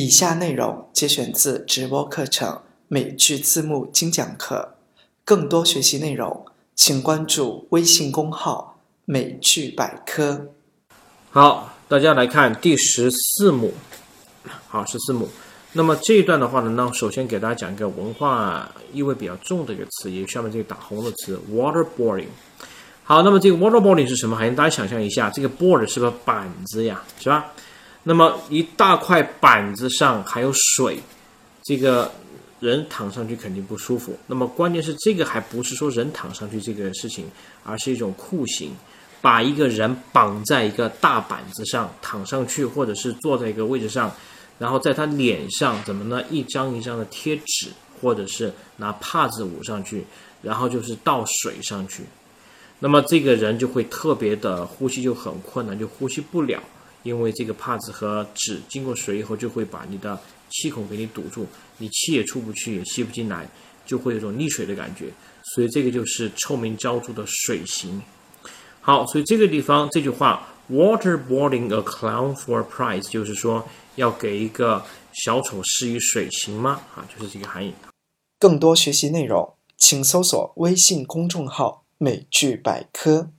以下内容节选自直播课程美剧字幕精讲课，更多学习内容，请关注微信公号“美剧百科”。好，大家来看第十四幕。好，十四幕。那么这一段的话呢，那首先给大家讲一个文化意味比较重的一个词，也就下面这个打红的词，waterboarding。好，那么这个 waterboarding 是什么？还大家想象一下，这个 board 是个板子呀，是吧？那么一大块板子上还有水，这个人躺上去肯定不舒服。那么关键是这个还不是说人躺上去这个事情，而是一种酷刑，把一个人绑在一个大板子上躺上去，或者是坐在一个位置上，然后在他脸上怎么呢？一张一张的贴纸，或者是拿帕子捂上去，然后就是倒水上去，那么这个人就会特别的呼吸就很困难，就呼吸不了。因为这个帕子和纸经过水以后，就会把你的气孔给你堵住，你气也出不去，也吸不进来，就会有种溺水的感觉。所以这个就是臭名昭著的水刑。好，所以这个地方这句话，waterboarding a clown for a prize，就是说要给一个小丑施以水刑吗？啊，就是这个含义。更多学习内容，请搜索微信公众号“美剧百科”。